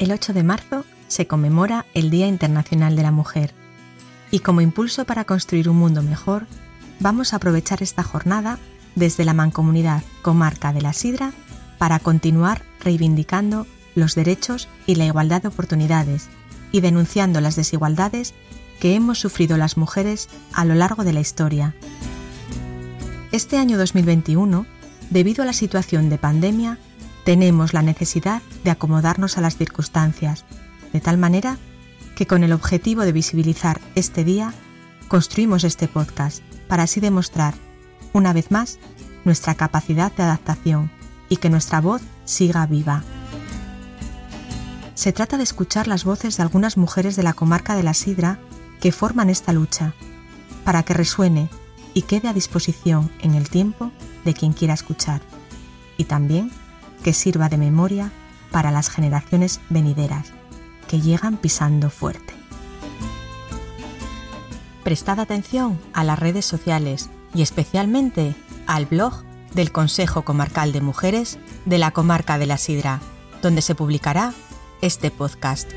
El 8 de marzo se conmemora el Día Internacional de la Mujer y como impulso para construir un mundo mejor, vamos a aprovechar esta jornada desde la Mancomunidad Comarca de la Sidra para continuar reivindicando los derechos y la igualdad de oportunidades y denunciando las desigualdades que hemos sufrido las mujeres a lo largo de la historia. Este año 2021, debido a la situación de pandemia, tenemos la necesidad de acomodarnos a las circunstancias, de tal manera que con el objetivo de visibilizar este día, construimos este podcast para así demostrar, una vez más, nuestra capacidad de adaptación y que nuestra voz siga viva. Se trata de escuchar las voces de algunas mujeres de la comarca de la Sidra que forman esta lucha, para que resuene y quede a disposición en el tiempo de quien quiera escuchar, y también que sirva de memoria para las generaciones venideras, que llegan pisando fuerte. Prestad atención a las redes sociales y especialmente al blog del Consejo Comarcal de Mujeres de la Comarca de la Sidra, donde se publicará este podcast.